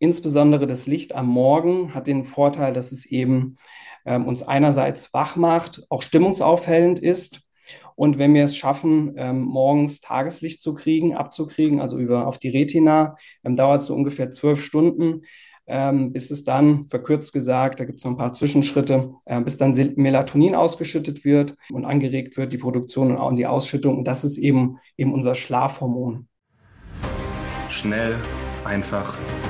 insbesondere das Licht am Morgen hat den Vorteil, dass es eben ähm, uns einerseits wach macht, auch stimmungsaufhellend ist. Und wenn wir es schaffen, ähm, morgens Tageslicht zu kriegen, abzukriegen, also über auf die Retina, ähm, dauert so ungefähr zwölf Stunden, ähm, bis es dann, verkürzt gesagt, da gibt es noch ein paar Zwischenschritte, äh, bis dann Melatonin ausgeschüttet wird und angeregt wird, die Produktion und die Ausschüttung. Und das ist eben, eben unser Schlafhormon. Schnell, einfach,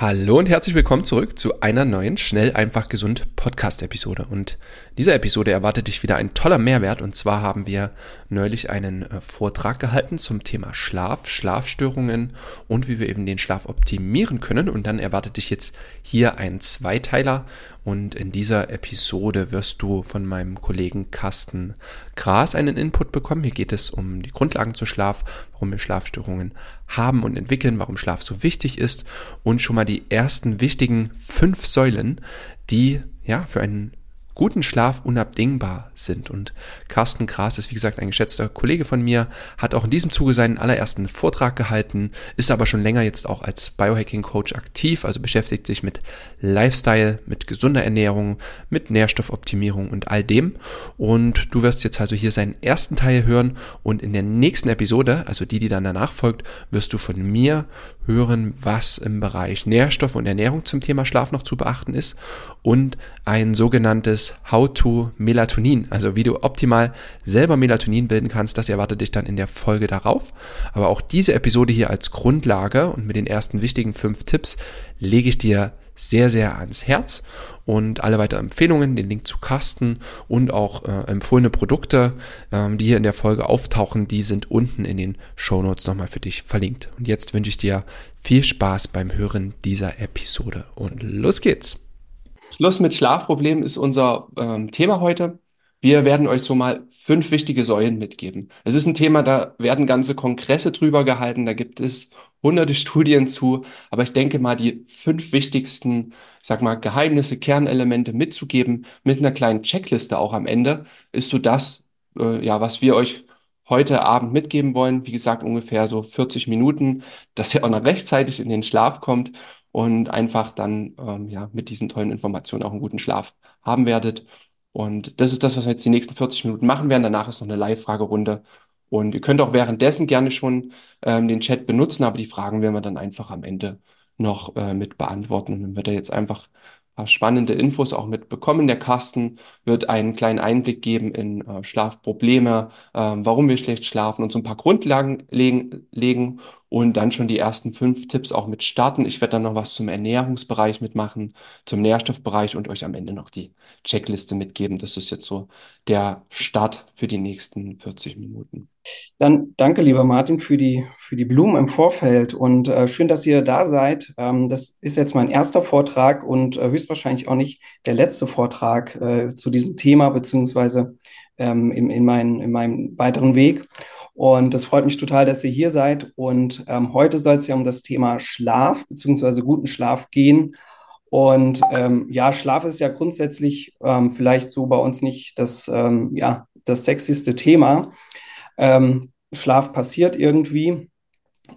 Hallo und herzlich willkommen zurück zu einer neuen Schnell, einfach, gesund Podcast-Episode. Und in dieser Episode erwartet dich wieder ein toller Mehrwert. Und zwar haben wir neulich einen äh, Vortrag gehalten zum Thema Schlaf, Schlafstörungen und wie wir eben den Schlaf optimieren können. Und dann erwartet dich jetzt hier ein Zweiteiler. Und in dieser Episode wirst du von meinem Kollegen Carsten Gras einen Input bekommen. Hier geht es um die Grundlagen zu Schlaf, warum wir Schlafstörungen haben und entwickeln, warum Schlaf so wichtig ist und schon mal die ersten wichtigen fünf Säulen, die ja für einen guten Schlaf unabdingbar sind. Und Carsten Gras ist, wie gesagt, ein geschätzter Kollege von mir, hat auch in diesem Zuge seinen allerersten Vortrag gehalten, ist aber schon länger jetzt auch als Biohacking-Coach aktiv, also beschäftigt sich mit Lifestyle, mit gesunder Ernährung, mit Nährstoffoptimierung und all dem. Und du wirst jetzt also hier seinen ersten Teil hören und in der nächsten Episode, also die, die dann danach folgt, wirst du von mir hören, was im Bereich Nährstoff und Ernährung zum Thema Schlaf noch zu beachten ist und ein sogenanntes How-to Melatonin, also wie du optimal selber Melatonin bilden kannst, das erwartet dich dann in der Folge darauf. Aber auch diese Episode hier als Grundlage und mit den ersten wichtigen fünf Tipps lege ich dir sehr, sehr ans Herz und alle weiteren Empfehlungen, den Link zu Carsten und auch äh, empfohlene Produkte, ähm, die hier in der Folge auftauchen, die sind unten in den Show Notes nochmal für dich verlinkt. Und jetzt wünsche ich dir viel Spaß beim Hören dieser Episode und los geht's! Schluss mit Schlafproblemen ist unser ähm, Thema heute. Wir werden euch so mal fünf wichtige Säulen mitgeben. Es ist ein Thema, da werden ganze Kongresse drüber gehalten, da gibt es hunderte Studien zu, aber ich denke mal, die fünf wichtigsten, ich sag mal, Geheimnisse, Kernelemente mitzugeben, mit einer kleinen Checkliste auch am Ende, ist so das, äh, ja, was wir euch heute Abend mitgeben wollen. Wie gesagt, ungefähr so 40 Minuten, dass ihr auch noch rechtzeitig in den Schlaf kommt und einfach dann ähm, ja mit diesen tollen Informationen auch einen guten Schlaf haben werdet. Und das ist das, was wir jetzt die nächsten 40 Minuten machen werden. Danach ist noch eine Live-Fragerunde. Und ihr könnt auch währenddessen gerne schon ähm, den Chat benutzen, aber die Fragen werden wir dann einfach am Ende noch äh, mit beantworten. Und dann wird er jetzt einfach paar spannende Infos auch mitbekommen. Der Carsten wird einen kleinen Einblick geben in äh, Schlafprobleme, äh, warum wir schlecht schlafen und so ein paar Grundlagen legen, legen und dann schon die ersten fünf Tipps auch mit starten. Ich werde dann noch was zum Ernährungsbereich mitmachen, zum Nährstoffbereich und euch am Ende noch die Checkliste mitgeben. Das ist jetzt so der Start für die nächsten 40 Minuten. Dann danke, lieber Martin, für die, für die Blumen im Vorfeld und äh, schön, dass ihr da seid. Ähm, das ist jetzt mein erster Vortrag und äh, höchstwahrscheinlich auch nicht der letzte Vortrag äh, zu diesem Thema, beziehungsweise ähm, in, in, mein, in meinem weiteren Weg. Und es freut mich total, dass ihr hier seid. Und ähm, heute soll es ja um das Thema Schlaf beziehungsweise guten Schlaf gehen. Und ähm, ja, Schlaf ist ja grundsätzlich ähm, vielleicht so bei uns nicht das, ähm, ja, das sexyste Thema. Ähm, Schlaf passiert irgendwie.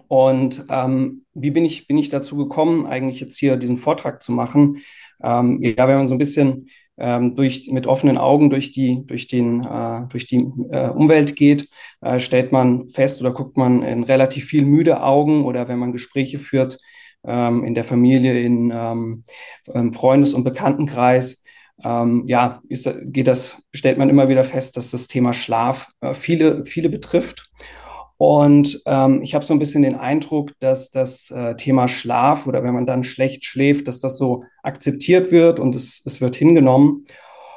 Und ähm, wie bin ich, bin ich dazu gekommen, eigentlich jetzt hier diesen Vortrag zu machen? Ja, wenn man so ein bisschen ähm, durch, mit offenen Augen durch die, durch den, äh, durch die äh, Umwelt geht, äh, stellt man fest oder guckt man in relativ viel müde Augen oder wenn man Gespräche führt ähm, in der Familie, in ähm, Freundes- und Bekanntenkreis, ähm, ja, ist, geht das, stellt man immer wieder fest, dass das Thema Schlaf äh, viele, viele betrifft. Und ähm, ich habe so ein bisschen den Eindruck, dass das äh, Thema Schlaf oder wenn man dann schlecht schläft, dass das so akzeptiert wird und es, es wird hingenommen.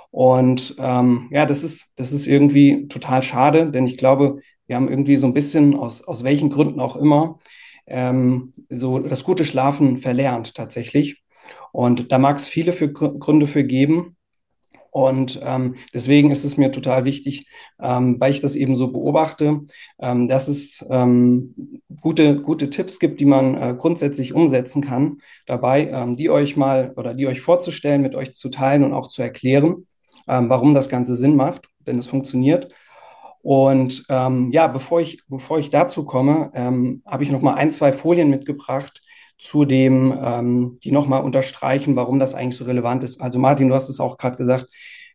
Und ähm, ja, das ist, das ist irgendwie total schade, denn ich glaube, wir haben irgendwie so ein bisschen, aus, aus welchen Gründen auch immer, ähm, so das gute Schlafen verlernt tatsächlich. Und da mag es viele für, Gründe für geben. Und ähm, deswegen ist es mir total wichtig, ähm, weil ich das eben so beobachte, ähm, dass es ähm, gute, gute Tipps gibt, die man äh, grundsätzlich umsetzen kann, dabei, ähm, die euch mal oder die euch vorzustellen, mit euch zu teilen und auch zu erklären, ähm, warum das Ganze Sinn macht, denn es funktioniert. Und ja, bevor ich, bevor ich dazu komme, habe ich noch mal ein, zwei Folien mitgebracht, zu dem, ähm, die nochmal unterstreichen, warum das eigentlich so relevant ist. Also Martin, du hast es auch gerade gesagt,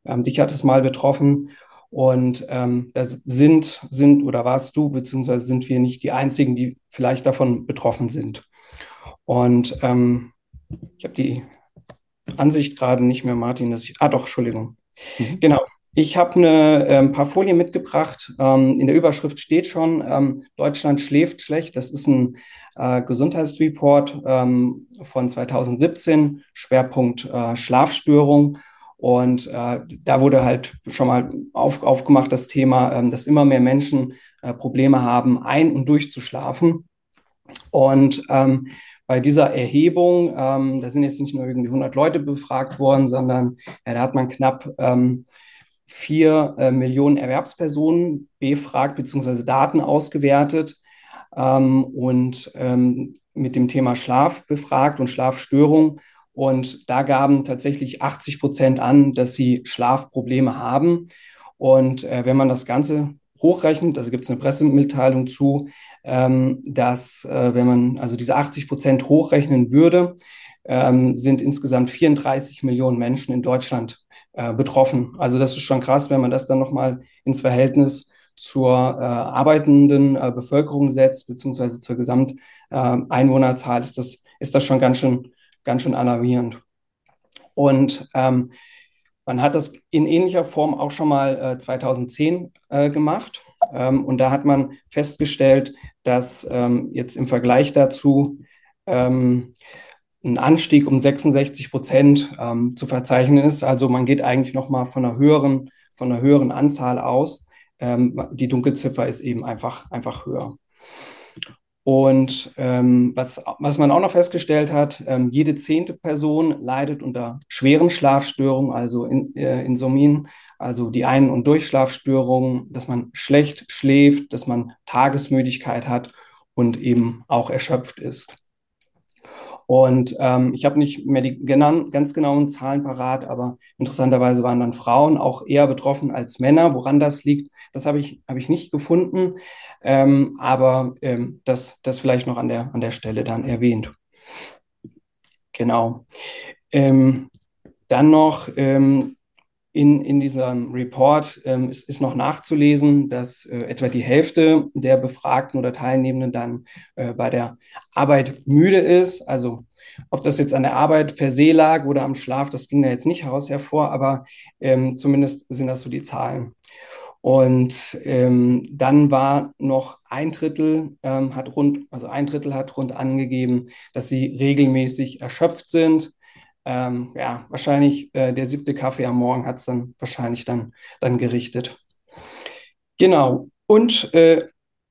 ähm, dich hat es mal betroffen und ähm, da sind, sind oder warst du, beziehungsweise sind wir nicht die Einzigen, die vielleicht davon betroffen sind. Und ähm, ich habe die Ansicht gerade nicht mehr, Martin, dass ich, ah doch, Entschuldigung. Mhm. Genau. Ich habe eine, äh, ein paar Folien mitgebracht. Ähm, in der Überschrift steht schon, ähm, Deutschland schläft schlecht. Das ist ein äh, Gesundheitsreport ähm, von 2017, Schwerpunkt äh, Schlafstörung. Und äh, da wurde halt schon mal auf, aufgemacht das Thema, ähm, dass immer mehr Menschen äh, Probleme haben, ein- und durchzuschlafen. Und ähm, bei dieser Erhebung, ähm, da sind jetzt nicht nur irgendwie 100 Leute befragt worden, sondern da hat man knapp vier äh, Millionen Erwerbspersonen befragt bzw. Daten ausgewertet ähm, und ähm, mit dem Thema Schlaf befragt und Schlafstörung. Und da gaben tatsächlich 80 Prozent an, dass sie Schlafprobleme haben. Und äh, wenn man das Ganze hochrechnet, also gibt es eine Pressemitteilung zu, ähm, dass äh, wenn man also diese 80 Prozent hochrechnen würde, ähm, sind insgesamt 34 Millionen Menschen in Deutschland äh, betroffen. Also das ist schon krass, wenn man das dann nochmal ins Verhältnis zur äh, arbeitenden äh, Bevölkerung setzt, beziehungsweise zur Gesamteinwohnerzahl, ist das, ist das schon ganz schön, ganz schön alarmierend. Und ähm, man hat das in ähnlicher Form auch schon mal äh, 2010 äh, gemacht. Ähm, und da hat man festgestellt, dass ähm, jetzt im Vergleich dazu ähm, ein Anstieg um 66 Prozent ähm, zu verzeichnen ist. Also man geht eigentlich noch mal von einer höheren, von einer höheren Anzahl aus. Ähm, die Dunkelziffer ist eben einfach, einfach höher. Und ähm, was, was man auch noch festgestellt hat, ähm, jede zehnte Person leidet unter schweren Schlafstörungen, also in, äh, Insomnien, also die Ein- und Durchschlafstörungen, dass man schlecht schläft, dass man Tagesmüdigkeit hat und eben auch erschöpft ist. Und ähm, ich habe nicht mehr die genannt, ganz genauen Zahlen parat, aber interessanterweise waren dann Frauen auch eher betroffen als Männer. Woran das liegt, das habe ich, hab ich nicht gefunden. Ähm, aber ähm, das, das vielleicht noch an der, an der Stelle dann erwähnt. Genau. Ähm, dann noch ähm, in, in diesem Report ähm, ist, ist noch nachzulesen, dass äh, etwa die Hälfte der Befragten oder Teilnehmenden dann äh, bei der Arbeit müde ist. Also ob das jetzt an der Arbeit per se lag oder am Schlaf, das ging da jetzt nicht heraus hervor, aber ähm, zumindest sind das so die Zahlen. Und ähm, dann war noch ein Drittel ähm, hat rund, also ein Drittel hat rund angegeben, dass sie regelmäßig erschöpft sind ähm, ja, wahrscheinlich äh, der siebte Kaffee am Morgen hat es dann wahrscheinlich dann, dann gerichtet. Genau. Und äh,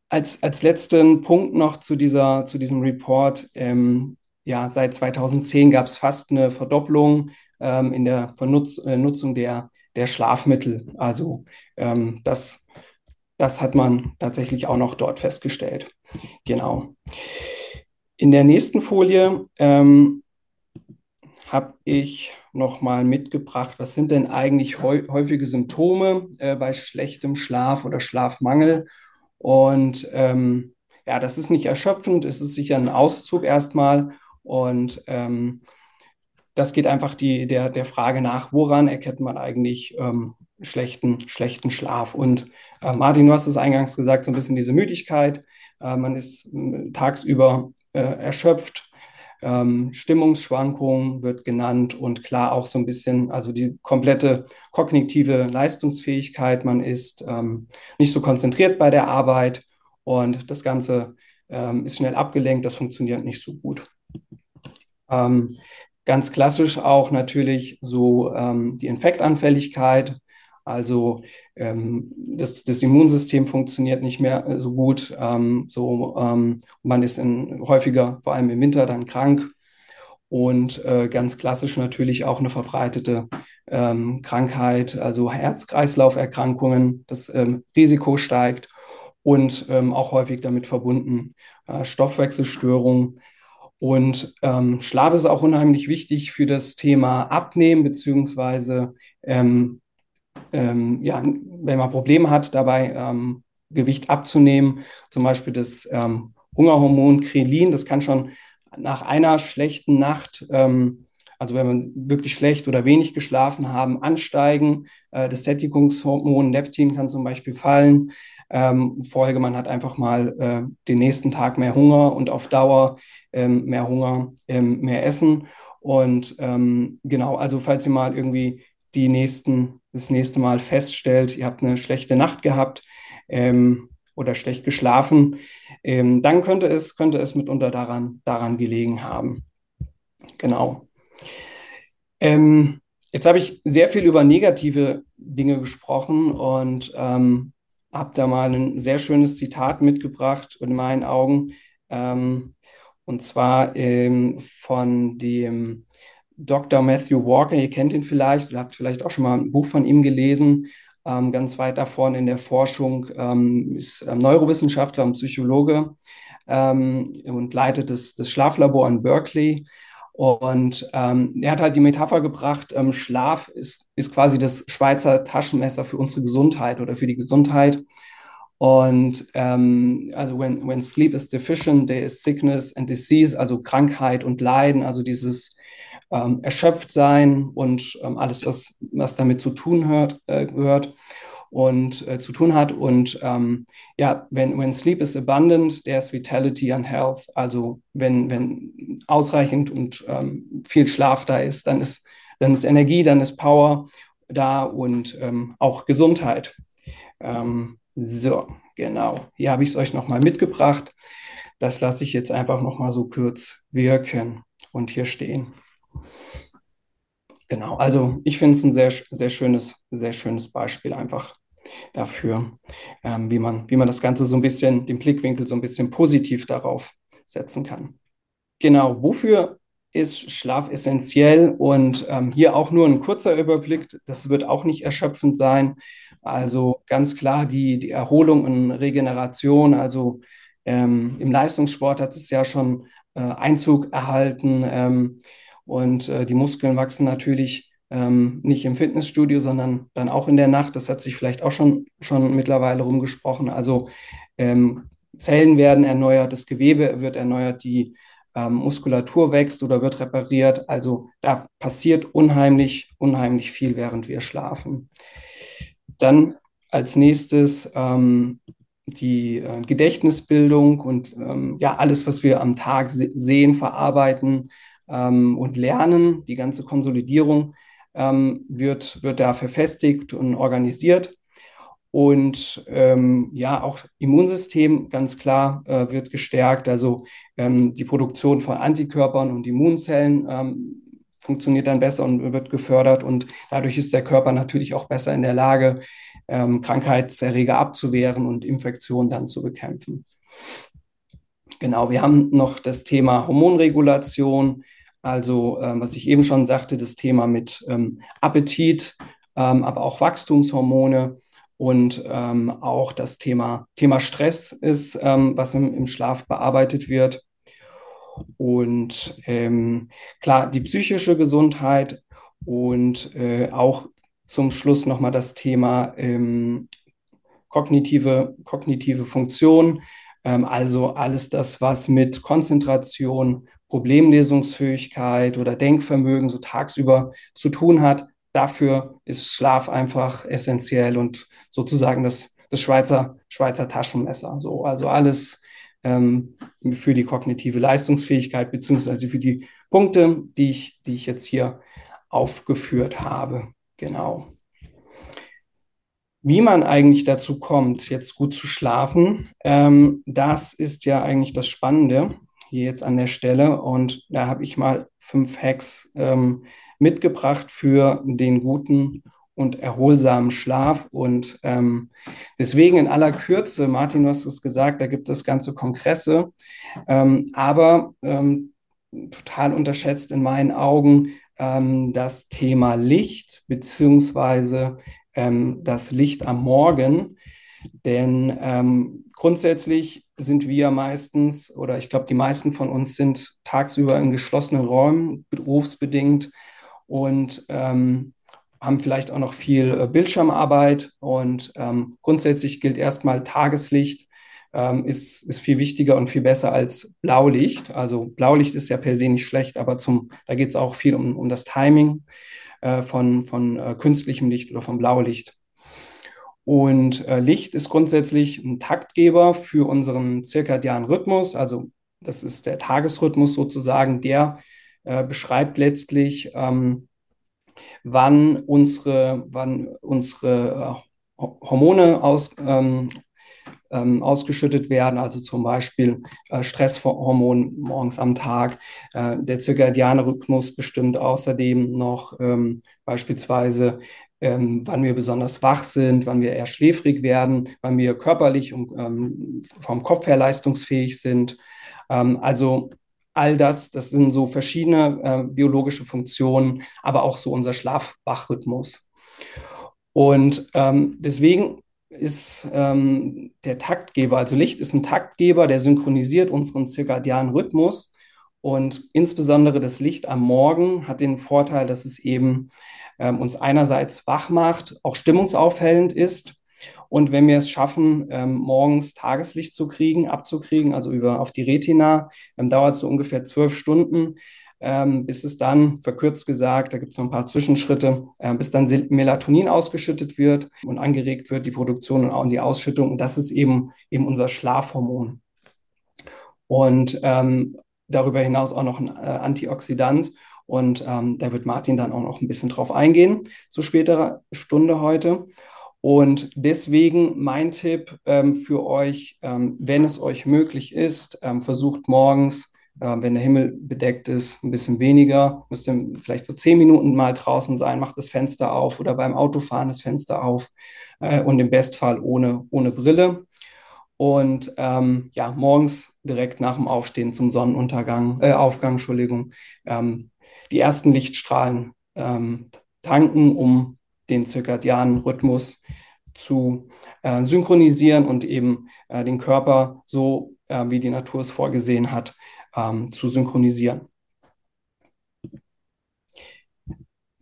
als, als letzten Punkt noch zu, dieser, zu diesem Report. Ähm, ja, seit 2010 gab es fast eine Verdopplung ähm, in der Vernutz, äh, Nutzung der, der Schlafmittel. Also ähm, das, das hat man tatsächlich auch noch dort festgestellt. Genau. In der nächsten Folie ähm, habe ich nochmal mitgebracht, was sind denn eigentlich häufige Symptome äh, bei schlechtem Schlaf oder Schlafmangel. Und ähm, ja, das ist nicht erschöpfend, es ist sicher ein Auszug erstmal. Und ähm, das geht einfach die, der, der Frage nach, woran erkennt man eigentlich ähm, schlechten, schlechten Schlaf? Und äh, Martin, du hast es eingangs gesagt, so ein bisschen diese Müdigkeit. Äh, man ist äh, tagsüber äh, erschöpft, ähm, Stimmungsschwankungen wird genannt und klar auch so ein bisschen, also die komplette kognitive Leistungsfähigkeit. Man ist ähm, nicht so konzentriert bei der Arbeit und das Ganze ähm, ist schnell abgelenkt. Das funktioniert nicht so gut. Ähm, ganz klassisch auch natürlich so ähm, die Infektanfälligkeit. Also ähm, das, das, Immunsystem funktioniert nicht mehr äh, so gut. Ähm, so, ähm, man ist in, häufiger, vor allem im Winter, dann krank. Und äh, ganz klassisch natürlich auch eine verbreitete ähm, Krankheit, also Herz-Kreislauf-Erkrankungen, das ähm, Risiko steigt und ähm, auch häufig damit verbunden äh, Stoffwechselstörungen. Und ähm, Schlaf ist auch unheimlich wichtig für das Thema Abnehmen, beziehungsweise ähm, ähm, ja, wenn man Probleme hat, dabei ähm, Gewicht abzunehmen, zum Beispiel das ähm, Hungerhormon Krelin, das kann schon nach einer schlechten Nacht, ähm, also wenn man wirklich schlecht oder wenig geschlafen haben, ansteigen. Äh, das Sättigungshormon Leptin kann zum Beispiel fallen. Ähm, Folge, man hat einfach mal äh, den nächsten Tag mehr Hunger und auf Dauer ähm, mehr Hunger, ähm, mehr Essen. Und ähm, genau, also falls ihr mal irgendwie die nächsten, das nächste Mal feststellt, ihr habt eine schlechte Nacht gehabt ähm, oder schlecht geschlafen, ähm, dann könnte es, könnte es mitunter daran, daran gelegen haben. Genau. Ähm, jetzt habe ich sehr viel über negative Dinge gesprochen und ähm, habe da mal ein sehr schönes Zitat mitgebracht in meinen Augen. Ähm, und zwar ähm, von dem Dr. Matthew Walker, ihr kennt ihn vielleicht, ihr habt vielleicht auch schon mal ein Buch von ihm gelesen. Ähm, ganz weit da vorne in der Forschung ähm, ist ähm, Neurowissenschaftler und Psychologe ähm, und leitet das, das Schlaflabor in Berkeley. Und ähm, er hat halt die Metapher gebracht, ähm, Schlaf ist, ist quasi das Schweizer Taschenmesser für unsere Gesundheit oder für die Gesundheit. Und ähm, also when, when sleep is deficient, there is sickness and disease, also Krankheit und Leiden, also dieses ähm, erschöpft sein und ähm, alles, was, was damit zu tun hört, äh, gehört und äh, zu tun hat. Und ähm, ja, wenn when sleep is abundant, there's vitality and health. Also wenn, wenn ausreichend und ähm, viel Schlaf da ist, dann ist, dann ist Energie, dann ist Power da und ähm, auch Gesundheit. Ähm, so, genau. Hier habe ich es euch nochmal mitgebracht. Das lasse ich jetzt einfach nochmal so kurz wirken und hier stehen. Genau, also ich finde es ein sehr, sehr schönes, sehr schönes Beispiel einfach dafür, ähm, wie, man, wie man das Ganze so ein bisschen, den Blickwinkel so ein bisschen positiv darauf setzen kann. Genau, wofür ist Schlaf essentiell? Und ähm, hier auch nur ein kurzer Überblick, das wird auch nicht erschöpfend sein. Also ganz klar die, die Erholung und Regeneration, also ähm, im Leistungssport hat es ja schon äh, Einzug erhalten. Ähm, und äh, die Muskeln wachsen natürlich ähm, nicht im Fitnessstudio, sondern dann auch in der Nacht. Das hat sich vielleicht auch schon, schon mittlerweile rumgesprochen. Also ähm, Zellen werden erneuert, das Gewebe wird erneuert, die ähm, Muskulatur wächst oder wird repariert. Also da passiert unheimlich, unheimlich viel, während wir schlafen. Dann als nächstes ähm, die äh, Gedächtnisbildung und ähm, ja, alles, was wir am Tag se sehen, verarbeiten, ähm, und Lernen, die ganze Konsolidierung ähm, wird, wird da verfestigt und organisiert. Und ähm, ja, auch Immunsystem ganz klar äh, wird gestärkt. Also ähm, die Produktion von Antikörpern und Immunzellen ähm, funktioniert dann besser und wird gefördert. Und dadurch ist der Körper natürlich auch besser in der Lage, ähm, Krankheitserreger abzuwehren und Infektionen dann zu bekämpfen. Genau, wir haben noch das Thema Hormonregulation. Also, ähm, was ich eben schon sagte, das Thema mit ähm, Appetit, ähm, aber auch Wachstumshormone und ähm, auch das Thema, Thema Stress ist, ähm, was im, im, Schlaf bearbeitet wird. Und ähm, klar, die psychische Gesundheit und äh, auch zum Schluss nochmal das Thema kognitive, kognitive Funktion. also alles das, was mit Konzentration, Problemlesungsfähigkeit oder Denkvermögen so tagsüber zu tun hat. Dafür ist Schlaf einfach essentiell und sozusagen das, das Schweizer, Schweizer Taschenmesser. So, also alles ähm, für die kognitive Leistungsfähigkeit beziehungsweise für die Punkte, die ich, die ich jetzt hier aufgeführt habe. Genau. Wie man eigentlich dazu kommt, jetzt gut zu schlafen, ähm, das ist ja eigentlich das Spannende hier jetzt an der Stelle. Und da habe ich mal fünf Hacks ähm, mitgebracht für den guten und erholsamen Schlaf. Und ähm, deswegen in aller Kürze, Martin, du hast es gesagt, da gibt es ganze Kongresse, ähm, aber ähm, total unterschätzt in meinen Augen ähm, das Thema Licht beziehungsweise ähm, das Licht am Morgen. Denn grundsätzlich sind wir meistens, oder ich glaube, die meisten von uns sind tagsüber in geschlossenen Räumen, berufsbedingt und ähm, haben vielleicht auch noch viel äh, Bildschirmarbeit. Und ähm, grundsätzlich gilt erstmal Tageslicht ähm, ist, ist viel wichtiger und viel besser als Blaulicht. Also Blaulicht ist ja per se nicht schlecht, aber zum, da geht es auch viel um, um das Timing äh, von, von äh, künstlichem Licht oder von Blaulicht. Und äh, Licht ist grundsätzlich ein Taktgeber für unseren zirkadianen Rhythmus. Also das ist der Tagesrhythmus sozusagen, der äh, beschreibt letztlich, ähm, wann unsere, wann unsere äh, Hormone aus, ähm, ähm, ausgeschüttet werden, also zum Beispiel äh, Stresshormon morgens am Tag. Äh, der zirkadiane Rhythmus bestimmt außerdem noch ähm, beispielsweise ähm, wann wir besonders wach sind, wann wir eher schläfrig werden, wann wir körperlich und ähm, vom Kopf her leistungsfähig sind. Ähm, also all das, das sind so verschiedene äh, biologische Funktionen, aber auch so unser Schlaf-Wach-Rhythmus. Und ähm, deswegen ist ähm, der Taktgeber, also Licht ist ein Taktgeber, der synchronisiert unseren zirkadianen Rhythmus. Und insbesondere das Licht am Morgen hat den Vorteil, dass es eben ähm, uns einerseits wach macht, auch stimmungsaufhellend ist. Und wenn wir es schaffen, ähm, morgens Tageslicht zu kriegen, abzukriegen, also über auf die Retina, ähm, dauert so ungefähr zwölf Stunden, ähm, bis es dann, verkürzt gesagt, da gibt es noch ein paar Zwischenschritte, äh, bis dann Melatonin ausgeschüttet wird und angeregt wird, die Produktion und die Ausschüttung. Und das ist eben, eben unser Schlafhormon. Und ähm, darüber hinaus auch noch ein äh, Antioxidant. Und ähm, da wird Martin dann auch noch ein bisschen drauf eingehen, zu späterer Stunde heute. Und deswegen mein Tipp ähm, für euch, ähm, wenn es euch möglich ist, ähm, versucht morgens, äh, wenn der Himmel bedeckt ist, ein bisschen weniger, müsst ihr vielleicht so zehn Minuten mal draußen sein, macht das Fenster auf oder beim Autofahren das Fenster auf äh, und im Bestfall ohne, ohne Brille. Und ähm, ja, morgens direkt nach dem Aufstehen zum Sonnenuntergang, äh, Aufgang, Entschuldigung, ähm, die ersten Lichtstrahlen ähm, tanken, um den zirkadianen Rhythmus zu äh, synchronisieren und eben äh, den Körper so, äh, wie die Natur es vorgesehen hat, ähm, zu synchronisieren.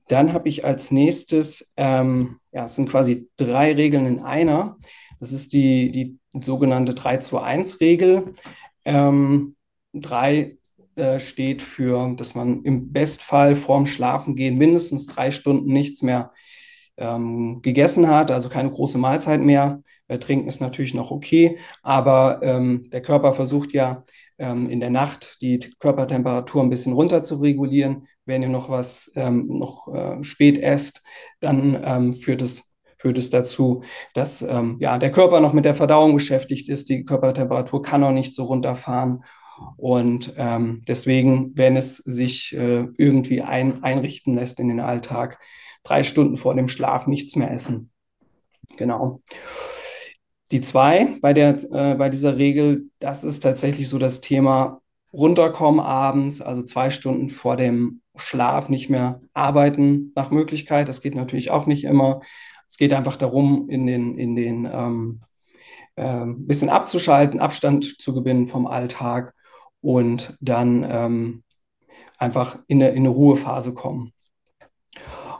Dann habe ich als nächstes, ähm, ja, es sind quasi drei Regeln in einer. Das ist die, die sogenannte 3-2-1-Regel. Ähm, drei äh, steht für, dass man im Bestfall vorm Schlafengehen mindestens drei Stunden nichts mehr ähm, gegessen hat, also keine große Mahlzeit mehr. Äh, trinken ist natürlich noch okay, aber ähm, der Körper versucht ja ähm, in der Nacht die Körpertemperatur ein bisschen runter zu regulieren. Wenn ihr noch was ähm, noch äh, spät esst, dann ähm, führt es führt es dazu, dass ähm, ja, der Körper noch mit der Verdauung beschäftigt ist. Die Körpertemperatur kann noch nicht so runterfahren und ähm, deswegen, wenn es sich äh, irgendwie ein, einrichten lässt in den Alltag, drei Stunden vor dem Schlaf nichts mehr essen. Genau. Die zwei bei, der, äh, bei dieser Regel, das ist tatsächlich so das Thema runterkommen abends, also zwei Stunden vor dem Schlaf nicht mehr arbeiten nach Möglichkeit. Das geht natürlich auch nicht immer. Es geht einfach darum, in den, in den ähm, äh, bisschen abzuschalten, Abstand zu gewinnen vom Alltag und dann ähm, einfach in eine, in eine Ruhephase kommen.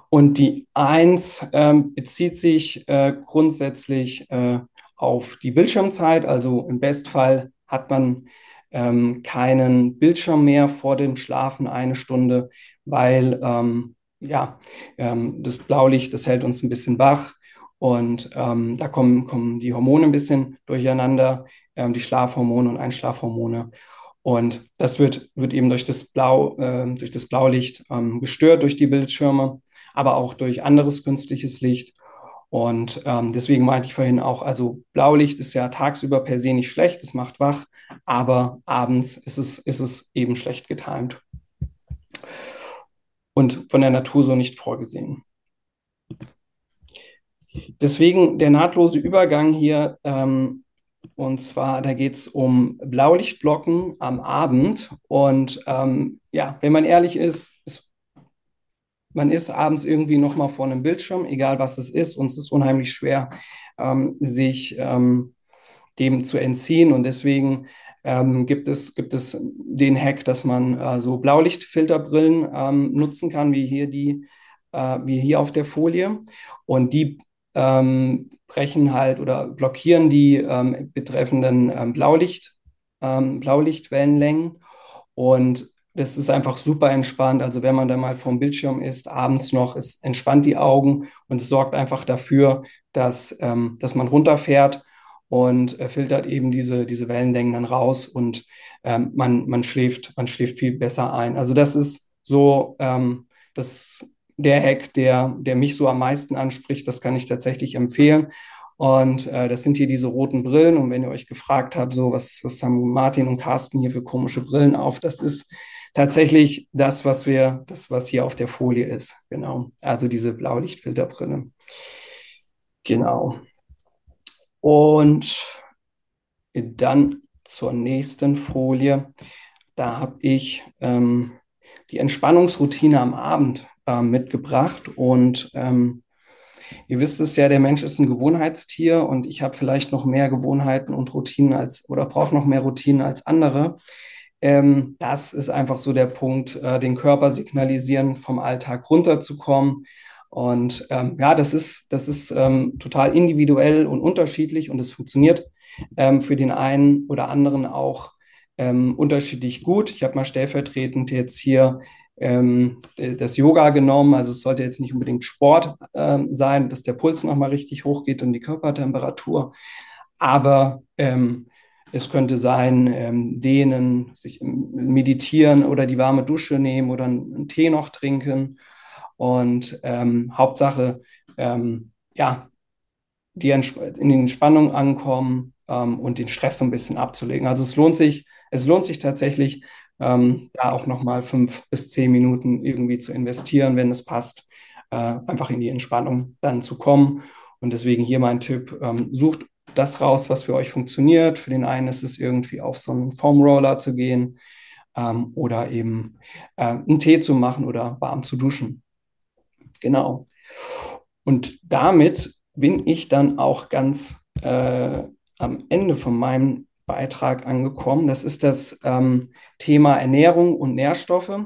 Und die Eins ähm, bezieht sich äh, grundsätzlich äh, auf die Bildschirmzeit. Also im Bestfall hat man ähm, keinen Bildschirm mehr vor dem Schlafen eine Stunde, weil ähm, ja, ähm, das Blaulicht, das hält uns ein bisschen wach und ähm, da kommen, kommen die Hormone ein bisschen durcheinander, ähm, die Schlafhormone und Einschlafhormone. Und das wird, wird eben durch das, Blau, äh, durch das Blaulicht ähm, gestört, durch die Bildschirme, aber auch durch anderes künstliches Licht. Und ähm, deswegen meinte ich vorhin auch, also Blaulicht ist ja tagsüber per se nicht schlecht, es macht wach, aber abends ist es, ist es eben schlecht getimt. Und von der Natur so nicht vorgesehen. Deswegen der nahtlose Übergang hier ähm, und zwar, da geht es um Blaulichtblocken am Abend. Und ähm, ja, wenn man ehrlich ist, ist man ist abends irgendwie noch mal vor einem Bildschirm, egal was es ist, und es ist unheimlich schwer, ähm, sich ähm, dem zu entziehen. Und deswegen ähm, gibt, es, gibt es den Hack, dass man äh, so Blaulichtfilterbrillen ähm, nutzen kann, wie hier die, äh, wie hier auf der Folie. Und die ähm, brechen halt oder blockieren die ähm, betreffenden ähm, Blaulicht, ähm, Blaulichtwellenlängen. Und das ist einfach super entspannt. Also wenn man da mal vorm Bildschirm ist, abends noch, es entspannt die Augen und es sorgt einfach dafür, dass, ähm, dass man runterfährt und äh, filtert eben diese, diese Wellenlängen dann raus und ähm, man, man, schläft, man schläft viel besser ein. Also das ist so das, der Hack, der, der mich so am meisten anspricht. Das kann ich tatsächlich empfehlen. Und äh, das sind hier diese roten Brillen. Und wenn ihr euch gefragt habt, so was, was haben Martin und Carsten hier für komische Brillen auf, das ist tatsächlich das, was wir, das, was hier auf der Folie ist. Genau. Also diese Blaulichtfilterbrille. Genau. Und dann zur nächsten Folie. Da habe ich ähm, die Entspannungsroutine am Abend äh, mitgebracht. Und ähm, ihr wisst es ja, der Mensch ist ein Gewohnheitstier und ich habe vielleicht noch mehr Gewohnheiten und Routinen als oder brauche noch mehr Routinen als andere. Ähm, das ist einfach so der Punkt, äh, den Körper signalisieren, vom Alltag runterzukommen. Und ähm, ja, das ist, das ist ähm, total individuell und unterschiedlich und es funktioniert ähm, für den einen oder anderen auch ähm, unterschiedlich gut. Ich habe mal stellvertretend jetzt hier ähm, das Yoga genommen. Also es sollte jetzt nicht unbedingt Sport sein, dass der Puls nochmal richtig hochgeht und die Körpertemperatur. Aber ähm, es könnte sein, ähm, dehnen, sich meditieren oder die warme Dusche nehmen oder einen Tee noch trinken. Und ähm, Hauptsache, ähm, ja, die in die Entspannung ankommen ähm, und den Stress so ein bisschen abzulegen. Also es lohnt sich, es lohnt sich tatsächlich, ähm, da auch nochmal fünf bis zehn Minuten irgendwie zu investieren, wenn es passt, äh, einfach in die Entspannung dann zu kommen. Und deswegen hier mein Tipp, ähm, sucht das raus, was für euch funktioniert. Für den einen ist es irgendwie auf so einen Foam Roller zu gehen ähm, oder eben äh, einen Tee zu machen oder warm zu duschen. Genau. Und damit bin ich dann auch ganz äh, am Ende von meinem Beitrag angekommen. Das ist das ähm, Thema Ernährung und Nährstoffe.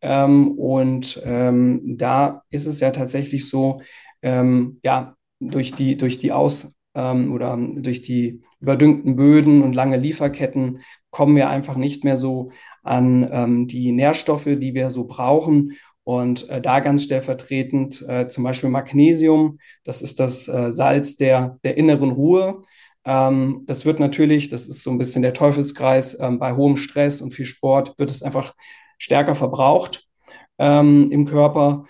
Ähm, und ähm, da ist es ja tatsächlich so, ähm, ja, durch die, durch die Aus, ähm, oder durch die überdüngten Böden und lange Lieferketten kommen wir einfach nicht mehr so an ähm, die Nährstoffe, die wir so brauchen. Und äh, da ganz stellvertretend äh, zum Beispiel Magnesium, das ist das äh, Salz der, der inneren Ruhe. Ähm, das wird natürlich, das ist so ein bisschen der Teufelskreis, ähm, bei hohem Stress und viel Sport wird es einfach stärker verbraucht ähm, im Körper,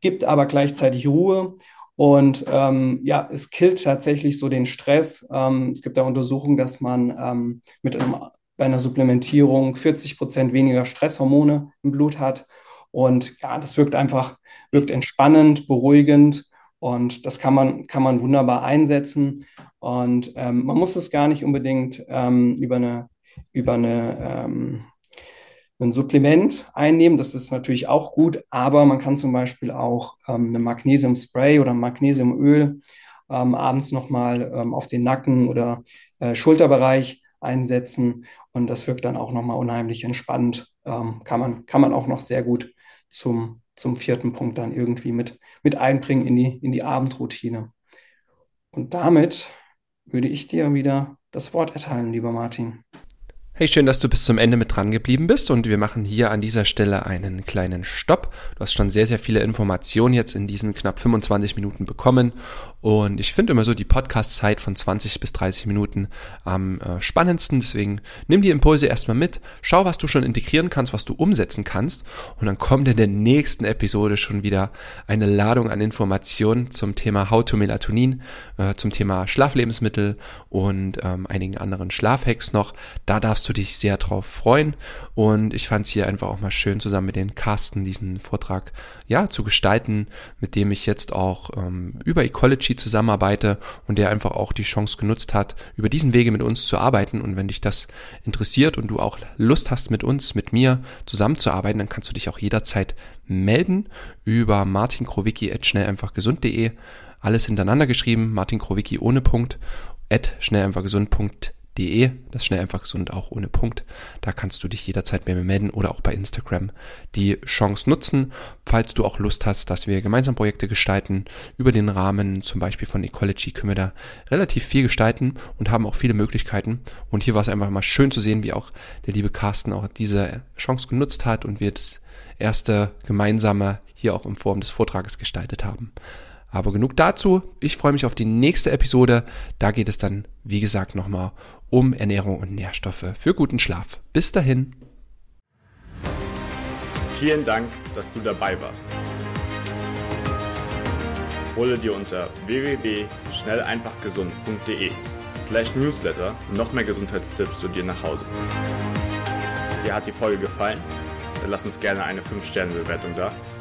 gibt aber gleichzeitig Ruhe. Und ähm, ja, es killt tatsächlich so den Stress. Ähm, es gibt da Untersuchungen, dass man ähm, mit einem, bei einer Supplementierung 40 Prozent weniger Stresshormone im Blut hat. Und ja, das wirkt einfach, wirkt entspannend, beruhigend und das kann man, kann man wunderbar einsetzen. Und ähm, man muss es gar nicht unbedingt ähm, über eine, über eine ähm, ein Supplement einnehmen. Das ist natürlich auch gut, aber man kann zum Beispiel auch ähm, eine Magnesium-Spray oder Magnesiumöl ähm, abends nochmal ähm, auf den Nacken oder äh, Schulterbereich einsetzen und das wirkt dann auch nochmal unheimlich entspannt. Ähm, kann, man, kann man auch noch sehr gut zum, zum vierten Punkt dann irgendwie mit, mit einbringen in die, in die Abendroutine. Und damit würde ich dir wieder das Wort erteilen, lieber Martin. Hey, schön, dass du bis zum Ende mit dran geblieben bist und wir machen hier an dieser Stelle einen kleinen Stopp. Du hast schon sehr, sehr viele Informationen jetzt in diesen knapp 25 Minuten bekommen und ich finde immer so die Podcast-Zeit von 20 bis 30 Minuten am äh, spannendsten. Deswegen nimm die Impulse erstmal mit, schau, was du schon integrieren kannst, was du umsetzen kannst und dann kommt in der nächsten Episode schon wieder eine Ladung an Informationen zum Thema How to Melatonin, äh, zum Thema Schlaflebensmittel und ähm, einigen anderen Schlafhacks noch. Da darfst du du dich sehr drauf freuen. Und ich fand es hier einfach auch mal schön, zusammen mit den Carsten diesen Vortrag ja zu gestalten, mit dem ich jetzt auch ähm, über Ecology zusammenarbeite und der einfach auch die Chance genutzt hat, über diesen Wege mit uns zu arbeiten. Und wenn dich das interessiert und du auch Lust hast, mit uns, mit mir zusammenzuarbeiten, dann kannst du dich auch jederzeit melden über martinkrowicki.schnelleinfachgesund.de. Alles hintereinander geschrieben, Martin Krowicki ohne Punkt, at schnelleinfachgesund.de De, das schnell einfach gesund auch ohne Punkt. Da kannst du dich jederzeit bei mir melden oder auch bei Instagram die Chance nutzen, falls du auch Lust hast, dass wir gemeinsam Projekte gestalten. Über den Rahmen zum Beispiel von Ecology können wir da relativ viel gestalten und haben auch viele Möglichkeiten. Und hier war es einfach mal schön zu sehen, wie auch der liebe Carsten auch diese Chance genutzt hat und wir das erste gemeinsame hier auch in Form des Vortrages gestaltet haben. Aber genug dazu. Ich freue mich auf die nächste Episode. Da geht es dann, wie gesagt, nochmal um Ernährung und Nährstoffe für guten Schlaf. Bis dahin. Vielen Dank, dass du dabei warst. Hole dir unter www.schnelleinfachgesund.de slash newsletter noch mehr Gesundheitstipps zu dir nach Hause. Dir hat die Folge gefallen? Dann lass uns gerne eine 5-Sterne-Bewertung da,